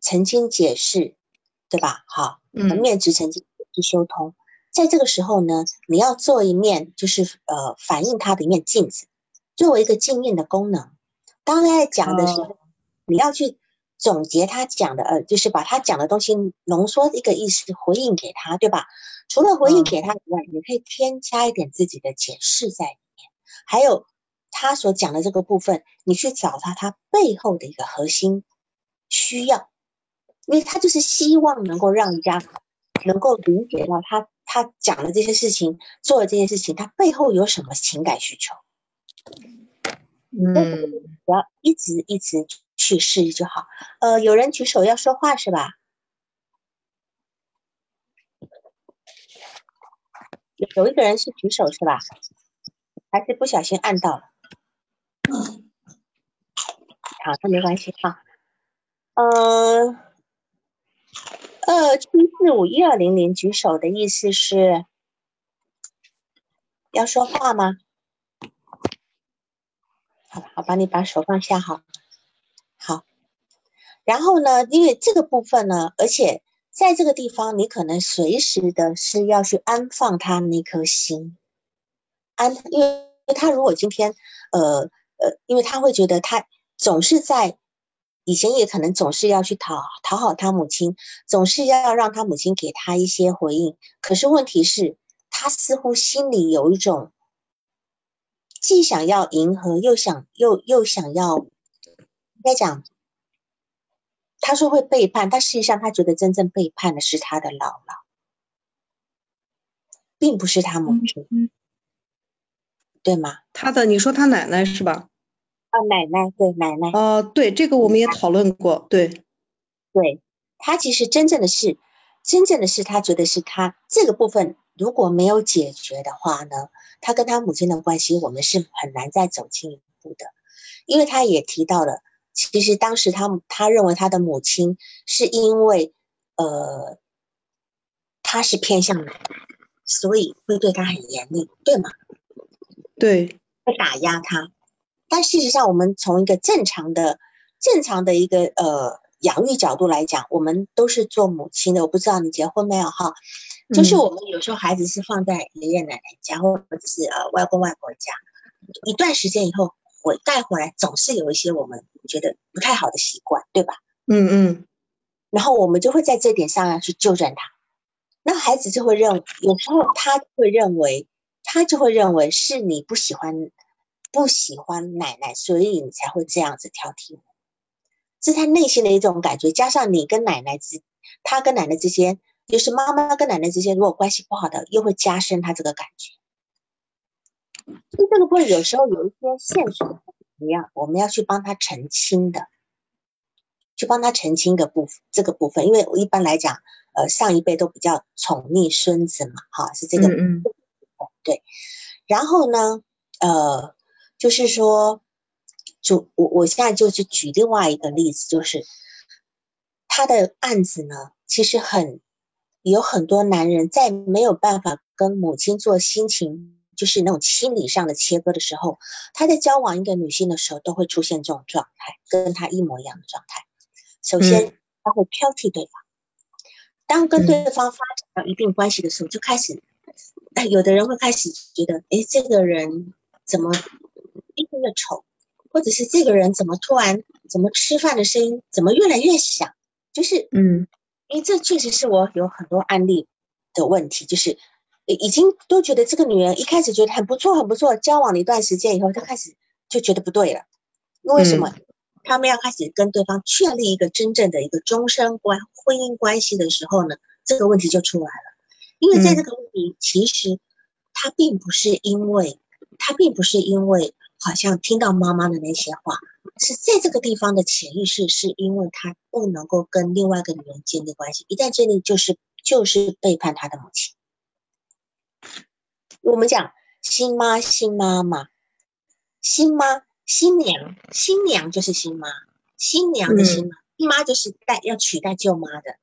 澄清解释，对吧？好，嗯面值澄清解释修通，在这个时候呢，你要做一面就是呃反映它的一面镜子，作为一个镜面的功能。当他在讲的时候，你要去总结他讲的，呃，就是把他讲的东西浓缩一个意思，回应给他，对吧？除了回应嗯给他以外，你可以添加一点自己的解释在里面，还有他所讲的这个部分，你去找他他背后的一个核心需要，因为他就是希望能够让人家能够理解到他他讲的这些事情，做的这些事情，他背后有什么情感需求。嗯，不要一直一直去试就好。呃，有人举手要说话是吧？有有一个人是举手是吧？还是不小心按到了？好，那没关系哈。呃，二七四五一二零零举手的意思是要说话吗？好，好，把你把手放下哈。好，然后呢，因为这个部分呢，而且在这个地方，你可能随时的是要去安放他那颗心，安，因为他如果今天，呃呃，因为他会觉得他总是在以前也可能总是要去讨讨好他母亲，总是要让他母亲给他一些回应，可是问题是，他似乎心里有一种。既想要迎合，又想又又想要应该讲，他说会背叛，但事实上他觉得真正背叛的是他的姥姥，并不是他母亲，对吗？他的，你说他奶奶是吧？啊，奶奶，对奶奶，哦，对，这个我们也讨论过，对，对他其实真正的是，真正的是他觉得是他这个部分如果没有解决的话呢，他跟他母亲的关系我们是很难再走进一步的，因为他也提到了，其实当时他他认为他的母亲是因为呃他是偏向奶奶，所以会对他很严厉，对吗？对，会打压他。但事实上，我们从一个正常的、正常的一个呃养育角度来讲，我们都是做母亲的。我不知道你结婚没有哈？就是我们有时候孩子是放在爷爷奶奶家，或者是呃外公外婆家，一段时间以后回带回来，总是有一些我们觉得不太好的习惯，对吧？嗯嗯。然后我们就会在这点上要去纠正他。那孩子就会认，有时候他会认为，他就会认为是你不喜欢。不喜欢奶奶，所以你才会这样子挑剔我，是他内心的一种感觉。加上你跟奶奶之，他跟奶奶之间，就是妈妈跟奶奶之间，如果关系不好的，又会加深他这个感觉。所以这个部分有时候有一些现实的一样，我们要去帮他澄清的，去帮他澄清个部分这个部分，因为我一般来讲，呃，上一辈都比较宠溺孙子嘛，哈，是这个，嗯嗯，对。然后呢，呃。就是说，就我我现在就是举另外一个例子，就是他的案子呢，其实很有很多男人在没有办法跟母亲做心情，就是那种心理上的切割的时候，他在交往一个女性的时候，都会出现这种状态，跟他一模一样的状态。首先，他会挑剔对方，当跟对方发展到一定关系的时候，就开始，哎，有的人会开始觉得，哎，这个人怎么？越来越丑，或者是这个人怎么突然怎么吃饭的声音怎么越来越响？就是嗯，因为这确实是我有很多案例的问题，就是已经都觉得这个女人一开始觉得很不错很不错，交往了一段时间以后，她开始就觉得不对了。为什么？他们要开始跟对方确立一个真正的一个终身关婚姻关系的时候呢，这个问题就出来了。因为在这个问题，其实他并不是因为他并不是因为。好像听到妈妈的那些话，是在这个地方的潜意识，是因为他不能够跟另外一个女人建立关系，一旦建立，就是就是背叛他的母亲。我们讲新妈、新妈妈、新妈、新娘、新娘就是新妈，新娘的新妈，新妈就是代要取代舅妈的，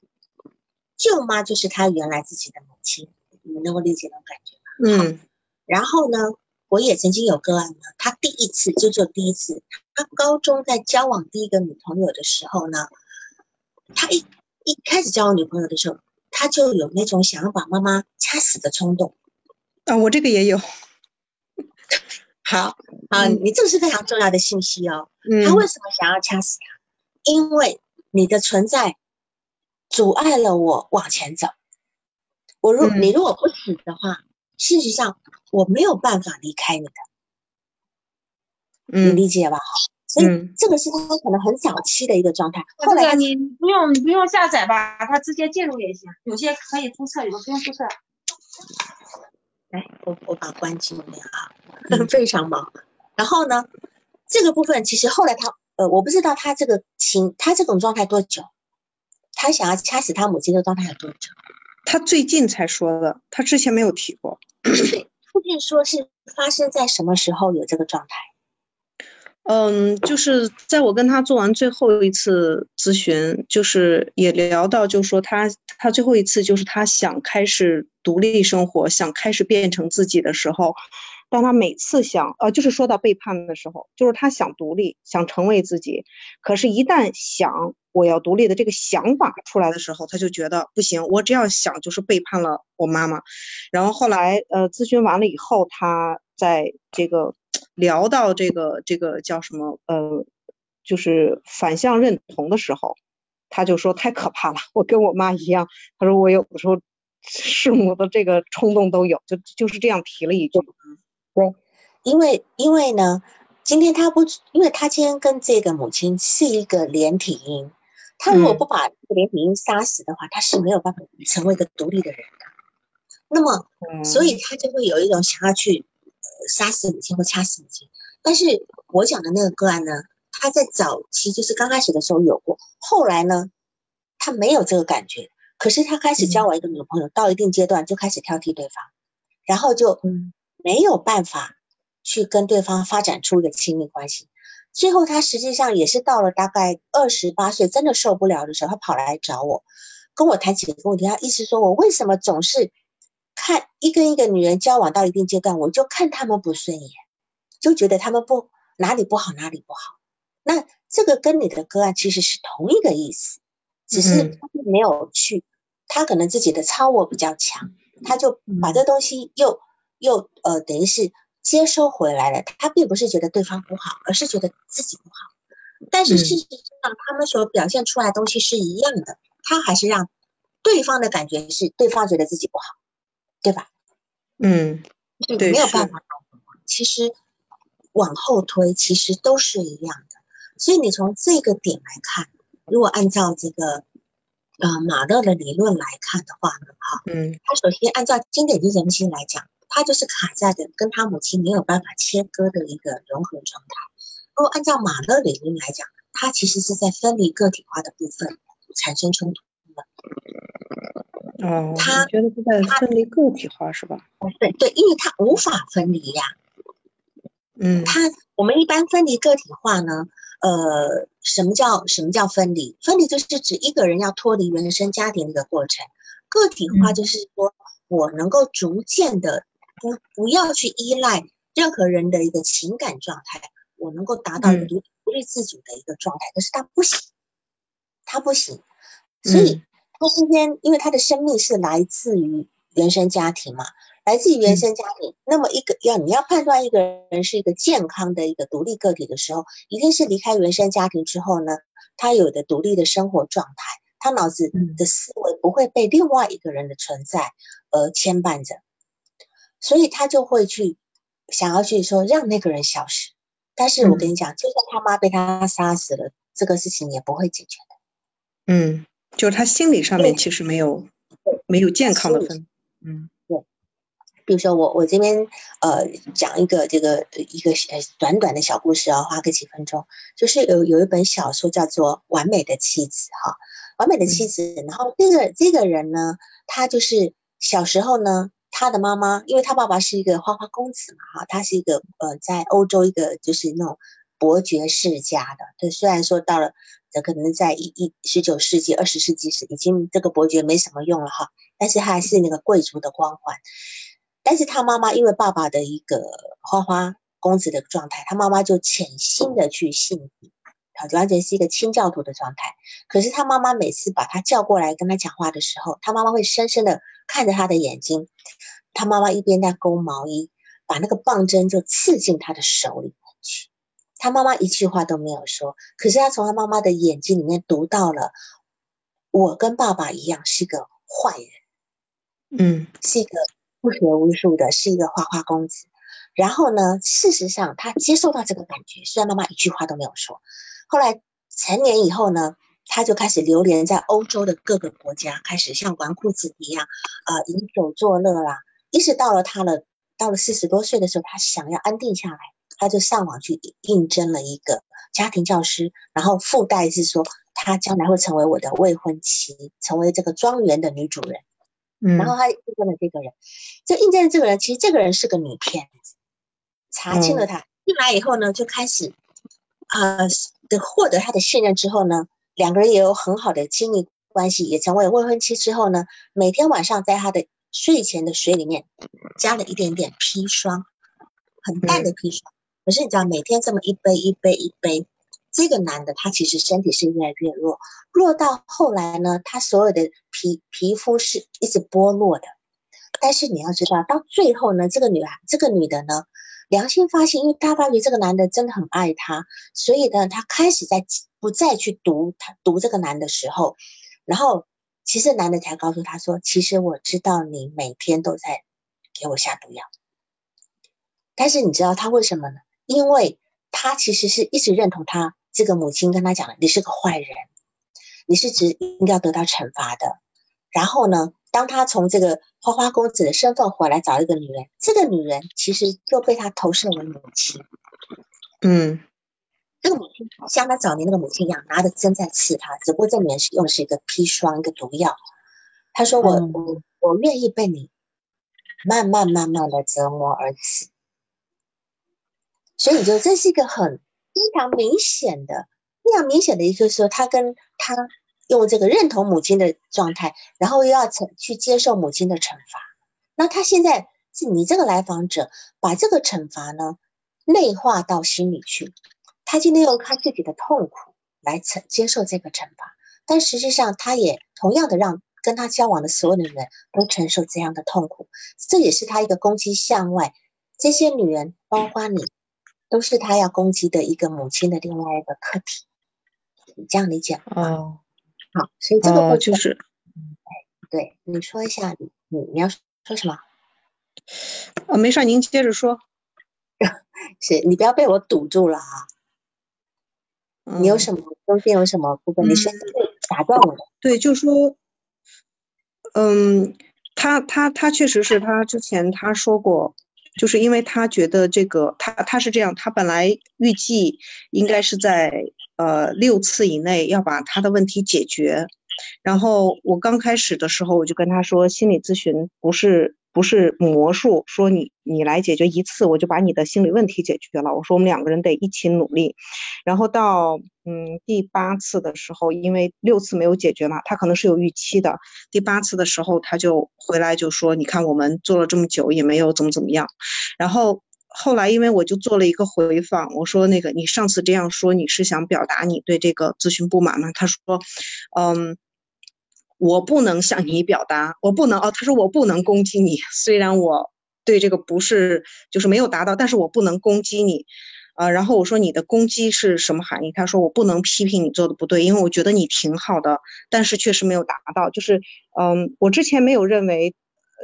舅妈就是他原来自己的母亲，你们能够理解那种感觉吗？嗯，然后呢？我也曾经有个案呢，他第一次就就第一次，他高中在交往第一个女朋友的时候呢，他一一开始交往女朋友的时候，他就有那种想要把妈妈掐死的冲动。啊，我这个也有。好，好，你这个是非常重要的信息哦。嗯。他为什么想要掐死他？因为你的存在阻碍了我往前走。我如你如果不死的话，事实上。我没有办法离开你的，你理解吧？所以这个是他可能很早期的一个状态。后来你不用你不用下载吧，他直接进入也行。有些可以注册，有的不用注册。来，我我把关静了啊，非常忙。然后呢，这个部分其实后来他呃，我不知道他这个情他这种状态多久，他想要掐死他母亲的状态有多久？他最近才说的，他之前没有提过。对。附近说是发生在什么时候有这个状态？嗯，就是在我跟他做完最后一次咨询，就是也聊到，就说他他最后一次就是他想开始独立生活，想开始变成自己的时候，当他每次想呃，就是说到背叛的时候，就是他想独立，想成为自己，可是，一旦想。我要独立的这个想法出来的时候，他就觉得不行，我只要想就是背叛了我妈妈。然后后来呃咨询完了以后，他在这个聊到这个这个叫什么呃，就是反向认同的时候，他就说太可怕了，我跟我妈一样。他说我有的时候 弑母的这个冲动都有，就就是这样提了一句。对，因为因为呢，今天他不，因为他今天跟这个母亲是一个连体婴，他如果不把这个连体婴杀死的话，他是没有办法成为一个独立的人的。那么，所以他就会有一种想要去呃杀死母亲或掐死母亲。但是我讲的那个个案呢，他在早期就是刚开始的时候有过，后来呢，他没有这个感觉。可是他开始交往一个女朋友，到一定阶段就开始挑剔对方，然后就没有办法去跟对方发展出一个亲密关系。最后他实际上也是到了大概二十八岁，真的受不了的时候，他跑来找我，跟我谈几个问题。他意思说我为什么总是看一跟一个女人交往到一定阶段，我就看他们不顺眼，就觉得他们不哪里不好哪里不好。那这个跟你的个案其实是同一个意思，只是他并没有去。他可能自己的超我比较强，他就把这东西又又呃，等于是接收回来了。他并不是觉得对方不好，而是觉得自己不好。但是事实上，他们所表现出来的东西是一样的，他还是让对方的感觉是对方觉得自己不好，对吧？嗯，对，没有办法。其实往后推，其实都是一样的。所以你从这个点来看，如果按照这个。呃，马勒的理论来看的话呢，哈，嗯，他首先按照经典精神分析来讲，他就是卡在的跟他母亲没有办法切割的一个融合状态。如果按照马勒理论来讲，他其实是在分离个体化的部分产生冲突的。哦，他觉得是在分离个体化是吧？对对，因为他无法分离呀。嗯，他我们一般分离个体化呢？呃，什么叫什么叫分离？分离就是指一个人要脱离原生家庭的一个过程。个体化就是说我能够逐渐的不不要去依赖任何人的一个情感状态，我能够达到一个独独立自主的一个状态。可是他不行，他不行。所以他今天因为他的生命是来自于原生家庭嘛。来自于原生家庭，那么一个要你要判断一个人是一个健康的一个独立个体的时候，一定是离开原生家庭之后呢，他有的独立的生活状态，他脑子的思维不会被另外一个人的存在而牵绊着，所以他就会去想要去说让那个人消失。但是我跟你讲，就算他妈被他杀死了，这个事情也不会解决的。嗯，就是他心理上面其实没有没有健康的分。嗯。对比如说我我这边呃讲一个这个一个呃短短的小故事啊，花个几分钟，就是有有一本小说叫做《完美的妻子》哈，《完美的妻子》，然后这个这个人呢，他就是小时候呢，他的妈妈，因为他爸爸是一个花花公子嘛哈，他是一个呃在欧洲一个就是那种伯爵世家的，就虽然说到了这可能在一一十九世纪二十世纪时已经这个伯爵没什么用了哈，但是他还是那个贵族的光环。但是他妈妈因为爸爸的一个花花公子的状态，他妈妈就潜心的去信，完全是一个清教徒的状态。可是他妈妈每次把他叫过来跟他讲话的时候，他妈妈会深深的看着他的眼睛。他妈妈一边在勾毛衣，把那个棒针就刺进他的手里面去。他妈妈一句话都没有说，可是他从他妈妈的眼睛里面读到了，我跟爸爸一样是个坏人，嗯，是一个。不学无术的是一个花花公子，然后呢，事实上他接受到这个感觉，虽然妈妈一句话都没有说。后来成年以后呢，他就开始流连在欧洲的各个国家，开始像纨绔子弟一样，呃，饮酒作乐啦。一直到了他了，到了四十多岁的时候，他想要安定下来，他就上网去应征了一个家庭教师，然后附带是说，他将来会成为我的未婚妻，成为这个庄园的女主人。嗯然后他应征了这个人，这应征的这个人其实这个人是个女骗子，查清了他进来以后呢，就开始，呃，的获得他的信任之后呢，两个人也有很好的亲密关系，也成为未婚妻之后呢，每天晚上在他的睡前的水里面加了一点点砒霜，很淡的砒霜，可是你知道每天这么一杯一杯一杯。这个男的他其实身体是越来越弱，弱到后来呢，他所有的皮皮肤是一直剥落的。但是你要知道，到最后呢，这个女孩，这个女的呢，良心发现，因为大发觉这个男的真的很爱她，所以呢，她开始在不再去毒他毒这个男的时候，然后其实男的才告诉她说，其实我知道你每天都在给我下毒药，但是你知道他为什么呢？因为。他其实是一直认同他这个母亲跟他讲的，你是个坏人，你是只应该得到惩罚的。然后呢，当他从这个花花公子的身份回来找一个女人，这个女人其实就被他投射为母亲。嗯这个母亲像他早年那个母亲一样，拿着针在刺他，只不过这里面是用的是一个砒霜，一个毒药。他说我：“我嗯我我愿意被你慢慢慢慢的折磨而死。”所以就这是一个很非常明显的、非常明显的一个说，他跟他用这个认同母亲的状态，然后又要惩去接受母亲的惩罚。那他现在是你这个来访者，把这个惩罚呢内化到心里去，他今天用他自己的痛苦来承接受这个惩罚，但实际上他也同样的让跟他交往的所有的人都承受这样的痛苦，这也是他一个攻击向外，这些女人包括你，都是他要攻击的一个母亲的另外一个课题，你这样理解吗？哦好，所以这个部哦，分、就是对你说一下，你你你要说什么？呃，没事儿，您接着说。是你不要被我堵住了啊！你有嗯什么中间有什么部分？你是打断我的？对，就说，嗯，他他他确实是他之前他说过，就是因为他觉得这个他他是这样，他本来预计应该是在呃六次以内要把他的问题解决，然后我刚开始的时候我就跟他说，心理咨询不是不是魔术，说你你来解决一次我就把你的心理问题解决了，我说我们两个人得一起努力，然后到嗯第八次的时候，因为六次没有解决嘛，他可能是有预期的。第八次的时候，他就回来就说：“你看我们做了这么久，也没有怎么怎么样。”然后后来因为我就做了一个回访，我说：“那个你上次这样说，你是想表达你对这个咨询不满吗？”他说：“嗯。”我不能向你表达，我不能哦。他说我不能攻击你，虽然我对这个不是就是没有达到，但是我不能攻击你。呃，然后我说你的攻击是什么含义？他说我不能批评你做的不对，因为我觉得你挺好的，但是确实没有达到。就是，嗯，我之前没有认为，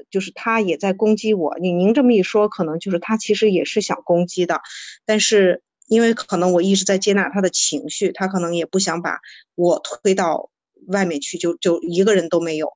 就是他也在攻击我。你您这么一说，可能就是他其实也是想攻击的，但是因为可能我一直在接纳他的情绪，他可能也不想把我推到外面去，就就一个人都没有。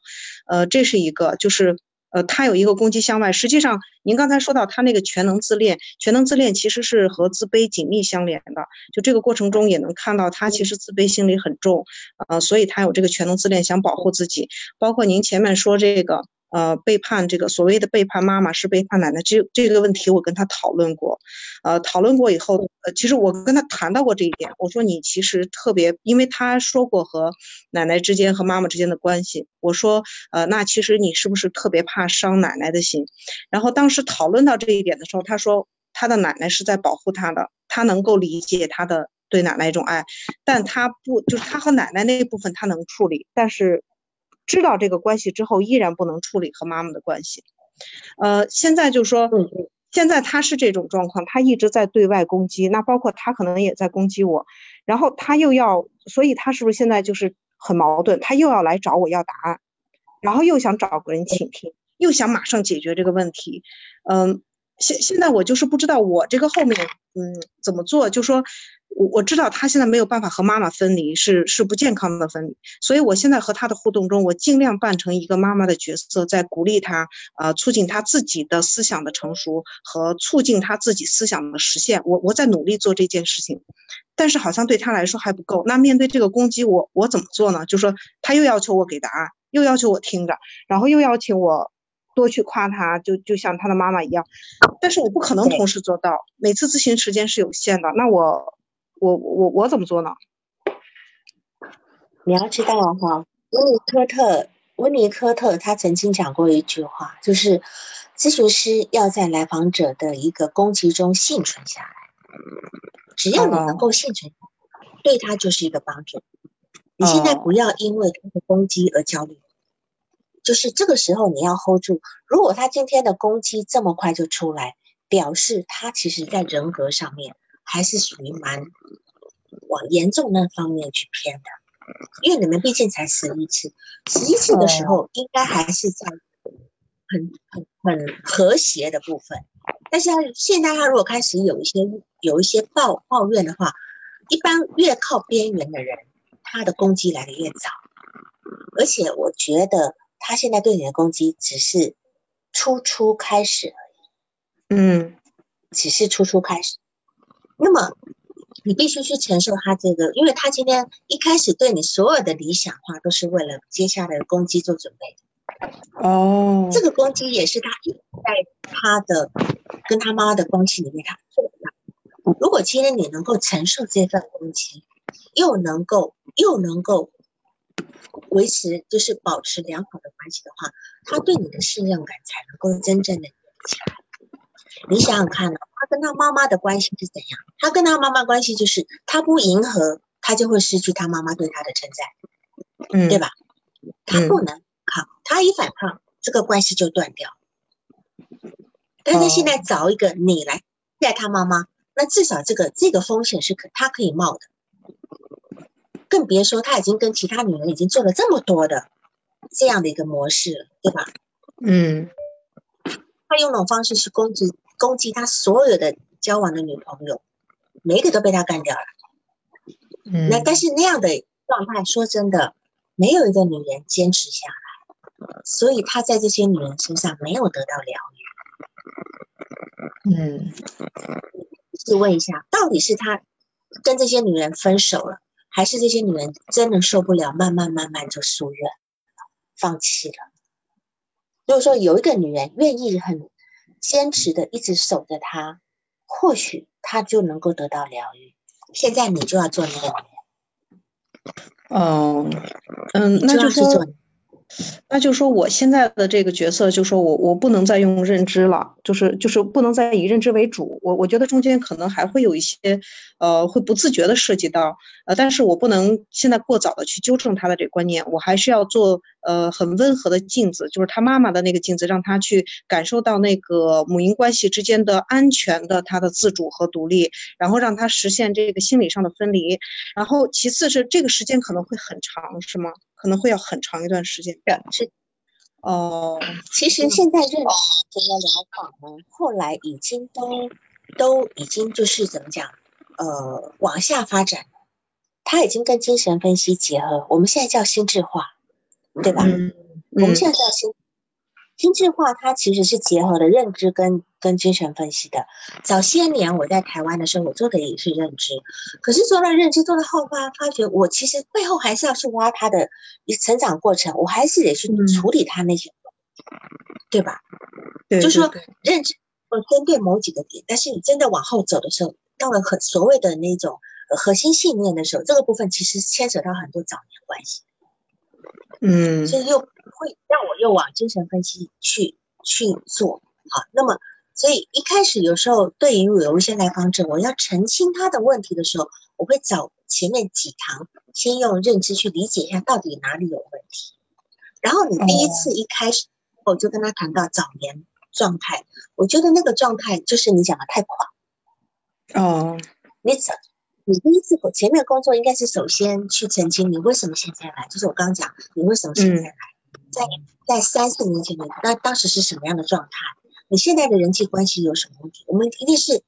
呃，这是一个，就是。呃，他有一个攻击向外。实际上，您刚才说到他那个全能自恋，全能自恋其实是和自卑紧密相连的。就这个过程中也能看到，他其实自卑心理很重，呃，所以他有这个全能自恋，想保护自己。包括您前面说这个，呃，背叛这个所谓的背叛妈妈是背叛奶奶，这这个问题我跟他讨论过，呃，讨论过以后，呃，其实我跟他谈到过这一点。我说你其实特别，因为他说过和奶奶之间和妈妈之间的关系，我说，呃，那其实你是不是特别怕伤奶奶的心？然后当时讨论到这一点的时候，他说他的奶奶是在保护他的，他能够理解他的对奶奶一种爱，但他不就是他和奶奶那一部分他能处理，但是知道这个关系之后，依然不能处理和妈妈的关系。呃，现在就说，现在他是这种状况，他一直在对外攻击，那包括他可能也在攻击我，然后他又要，所以他是不是现在就是很矛盾？他又要来找我要答案，然后又想找个人倾听，又想马上解决这个问题，嗯，现现在我就是不知道我这个后面嗯怎么做，就说我我知道他现在没有办法和妈妈分离，是是不健康的分离，所以我现在和他的互动中，我尽量扮成一个妈妈的角色，在鼓励他，呃，促进他自己的思想的成熟和促进他自己思想的实现。我我在努力做这件事情，但是好像对他来说还不够。那面对这个攻击，我我怎么做呢？就说他又要求我给答案，又要求我听着，然后又要求我多去夸他，就就像他的妈妈一样，但是我不可能同时做到，每次咨询时间是有限的，那我我我我怎么做呢？你要知道哈，温尼科特，温尼科特他曾经讲过一句话，就是咨询师要在来访者的一个攻击中幸存下来。只要你能够幸存下来，对他就是一个帮助。你现在哦不要因为他的攻击而焦虑，就是这个时候你要 hold 住。如果他今天的攻击这么快就出来，表示他其实在人格上面还是属于蛮往严重那方面去偏的。因为你们毕竟才十一次，十一次的时候应该还是在很很很和谐的部分，但是他现在他如果开始有一些有一些抱抱怨的话，一般越靠边缘的人，他的攻击来的越早。而且我觉得他现在对你的攻击只是初初开始而已，嗯，只是初初开始。那么你必须去承受他这个，因为他今天一开始对你所有的理想化都是为了接下来的攻击做准备。哦，这个攻击也是他在他的跟他妈妈的关系里面他做的。如果今天你能够承受这份攻击，又能够又能够。维持就是保持良好的关系的话，他对你的信任感才能够真正的起来。你想想看呢，他跟他妈妈的关系是怎样？他跟他妈妈关系就是他不迎合，他就会失去他妈妈对他的称赞，嗯，对吧？他不能抗，他一反抗，这个关系就断掉。但是现在找一个你来带他妈妈，那至少这个这个风险是可他可以冒的。更别说他已经跟其他女人已经做了这么多的这样的一个模式了，对吧？嗯，他用那种方式去攻击攻击他所有的交往的女朋友，每一个都被他干掉了。嗯，那但是那样的状态，说真的，没有一个女人坚持下来，所以他在这些女人身上没有得到疗愈。嗯，试问一下，到底是他跟这些女人分手了？还是这些女人真的受不了，慢慢慢慢就疏远，放弃了。如果说有一个女人愿意很坚持的一直守着他，或许他就能够得到疗愈。现在你就要做那个女人。嗯嗯，那就说。那就说我现在的这个角色，就说我我不能再用认知了，就是就是不能再以认知为主。我我觉得中间可能还会有一些，呃，会不自觉的涉及到，呃，但是我不能现在过早的去纠正他的这个观念，我还是要做呃很温和的镜子，就是他妈妈的那个镜子，让他去感受到那个母婴关系之间的安全的他的自主和独立，然后让他实现这个心理上的分离。然后其次是这个时间可能会很长，是吗？可能会要很长一段时间。是，哦，其实现在认知型的疗法呢，后来已经都都已经就是怎么讲，呃，往下发展，它已经跟精神分析结合，我们现在叫心智化，对吧？嗯，我们现在叫心。心智化它其实是结合了认知跟跟精神分析的。早些年我在台湾的时候，我做的也是认知，可是做了认知，做了后发发觉，我其实背后还是要去挖他的成长过程，我还是得去处理他那些，对吧？对，就说认知我针对某几个点，但是你真的往后走的时候，到了很所谓的那种核心信念的时候，这个部分其实牵扯到很多早年关系。嗯，所以又会让我又往精神分析去去做好。那么，所以一开始有时候对于有一些来访者，我要澄清他的问题的时候，我会找前面几堂，先用认知去理解一下到底哪里有问题。然后你第一次一开始，我就跟他谈到早年状态，我觉得那个状态就是你讲的太快。哦，你怎？你第一次前面工作应该是首先去澄清你为什么现在来，就是我刚刚讲你为什么现在来，在在三四年前的那当时是什么样的状态？你现在的人际关系有什么问题？我们一定是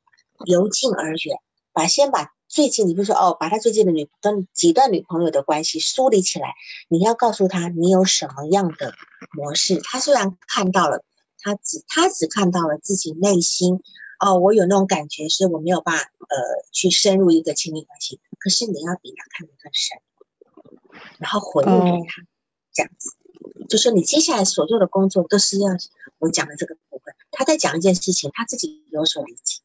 由近而远，把先把最近，你比如说哦，把他最近的女跟几段女朋友的关系梳理起来，你要告诉他你有什么样的模式。他虽然看到了，他只他只看到了自己内心。哦，我有那种感觉，是我没有办法呃去深入一个亲密关系。可是你要比他看得更深，然后回应给他，这样子，就说你接下来所做的工作都是要我讲的这个部分。他在讲一件事情，他自己有所理解，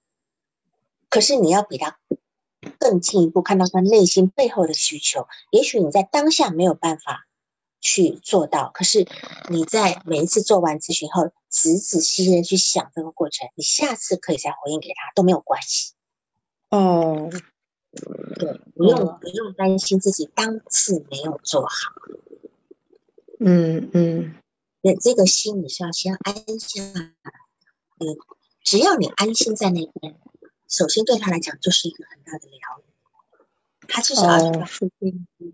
可是你要比他更进一步看到他内心背后的需求。也许你在当下没有办法。去做到，可是你在每一次做完咨询后，仔仔细细的去想这个过程，你下次可以再回应给他都没有关系。哦，对，不用不用担心自己当次没有做好。嗯嗯，那这个心你是要先安下来。你只要你安心在那边，首先对他来讲就是一个很大的疗愈。他至少要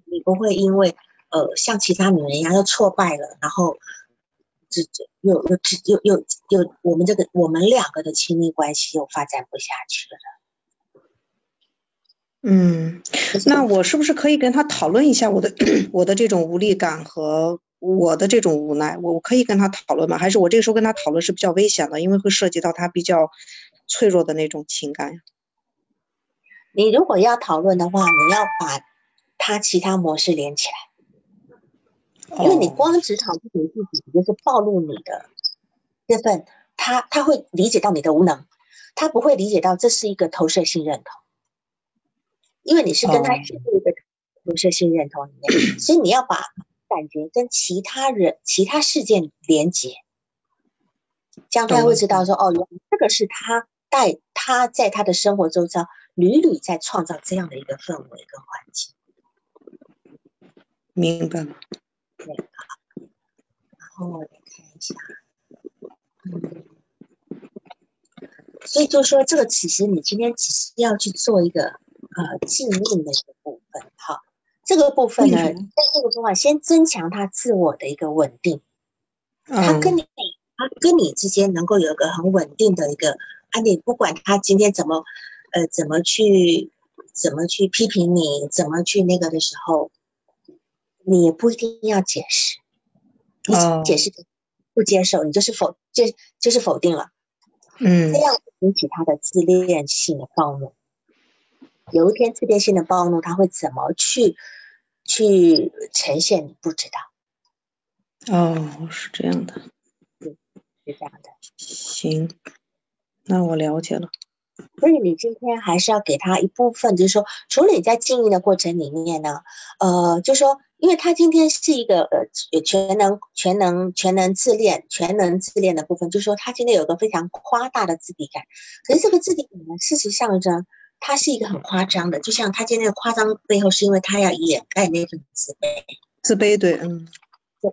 你不会因为。呃，像其他女人一样又挫败了，然后这这又又又又又我们这个我们两个的亲密关系又发展不下去了。嗯，那我是不是可以跟他讨论一下我的 我的这种无力感和我的这种无奈？我我可以跟他讨论吗？还是我这个时候跟他讨论是比较危险的，因为会涉及到他比较脆弱的那种情感？你如果要讨论的话，你要把他其他模式连起来，因为你光只讨论你自己，就是暴露你的这份，他他会理解到你的无能，他不会理解到这是一个投射性认同。因为你是跟他进入一个投射性认同里面，所以你要把感觉跟其他人、其他事件连接，这样他会知道说，哦，这个是他带他在他的生活周遭屡屡在创造这样的一个氛围跟环境。明白了。对，然后我来看一下，嗯，所以就说这个，其实你今天只是要去做一个。呃，静念的一个部分，好，这个部分呢，在这个部分先增强他自我的一个稳定，他跟你，他跟你之间能够有一个很稳定的一个，啊，你不管他今天怎么，呃，怎么去，怎么去批评你，怎么去那个的时候，你也不一定要解释，你解释不接受，你就是否，就就是否定了，嗯，这样引起他的自恋性的暴怒。有一天自恋性的暴怒，他会怎么去去呈现？你不知道。哦，是这样的。嗯是这样的。行，那我了解了。所以你今天还是要给他一部分，就是说，除了你在经营的过程里面呢，呃，就说，因为他今天是一个呃全能、全能、全能自恋、全能自恋的部分，就是说，他今天有个非常夸大的自卑感。可是这个自卑感呢，事实上呢。他是一个很夸张的，就像他今天的夸张背后，是因为他要掩盖那份自卑。自卑，对，嗯，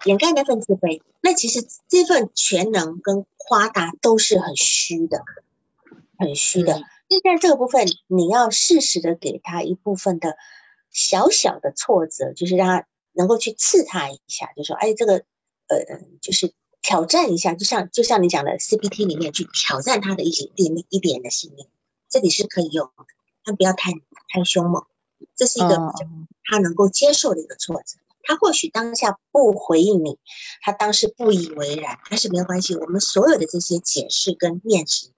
掩盖那份自卑。那其实这份全能跟夸大都是很虚的，很虚的。就在这个部分，你要适时的给他一部分的小小的挫折，就是让他能够去刺他一下，就说，哎，这个，呃，就是挑战一下，就像就像你讲的 CPT 里面去挑战他的一些一点一点的信念。这里是可以用的，但不要太太凶猛，这是一个他能够接受的一个挫折。他或许当下不回应你，他当时不以为然，但是没有关系。我们所有的这些解释跟面试，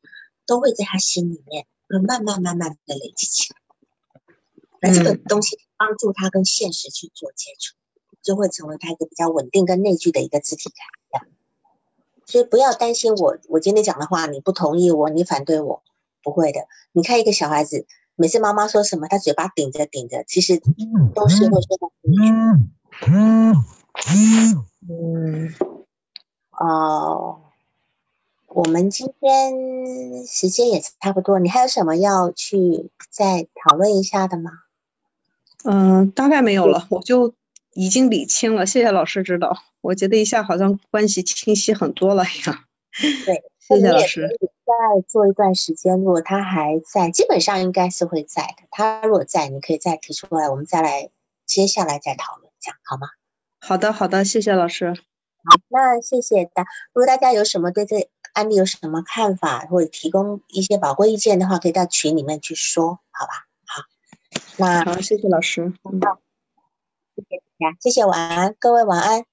都会在他心里面会慢慢慢慢的累积起来。那这个东西帮助他跟现实去做接触，就会成为他一个比较稳定跟内聚的一个肢体感。所以不要担心我，我今天讲的话你不同意我，你反对我。不会的，你看一个小孩子，每次妈妈说什么，他嘴巴顶着顶着，其实都是会说到心里去。嗯，哦，我们今天时间也差不多，你还有什么要去再讨论一下的吗？嗯，大概没有了，我就已经理清了。谢谢老师指导，我觉得一下好像关系清晰很多了呀。对，谢谢老师。再做一段时间，如果他还在，基本上应该是会在的。他如果在，你可以再提出来，我们再来接下来再讨论，一下好吗？好的，好的，谢谢老师。好，那谢谢大。如果大家有什么对这案例有什么看法，或者提供一些宝贵意见的话，可以到群里面去说，好吧？好，那好，谢谢老师。好，谢，谢谢，晚安，各位晚安。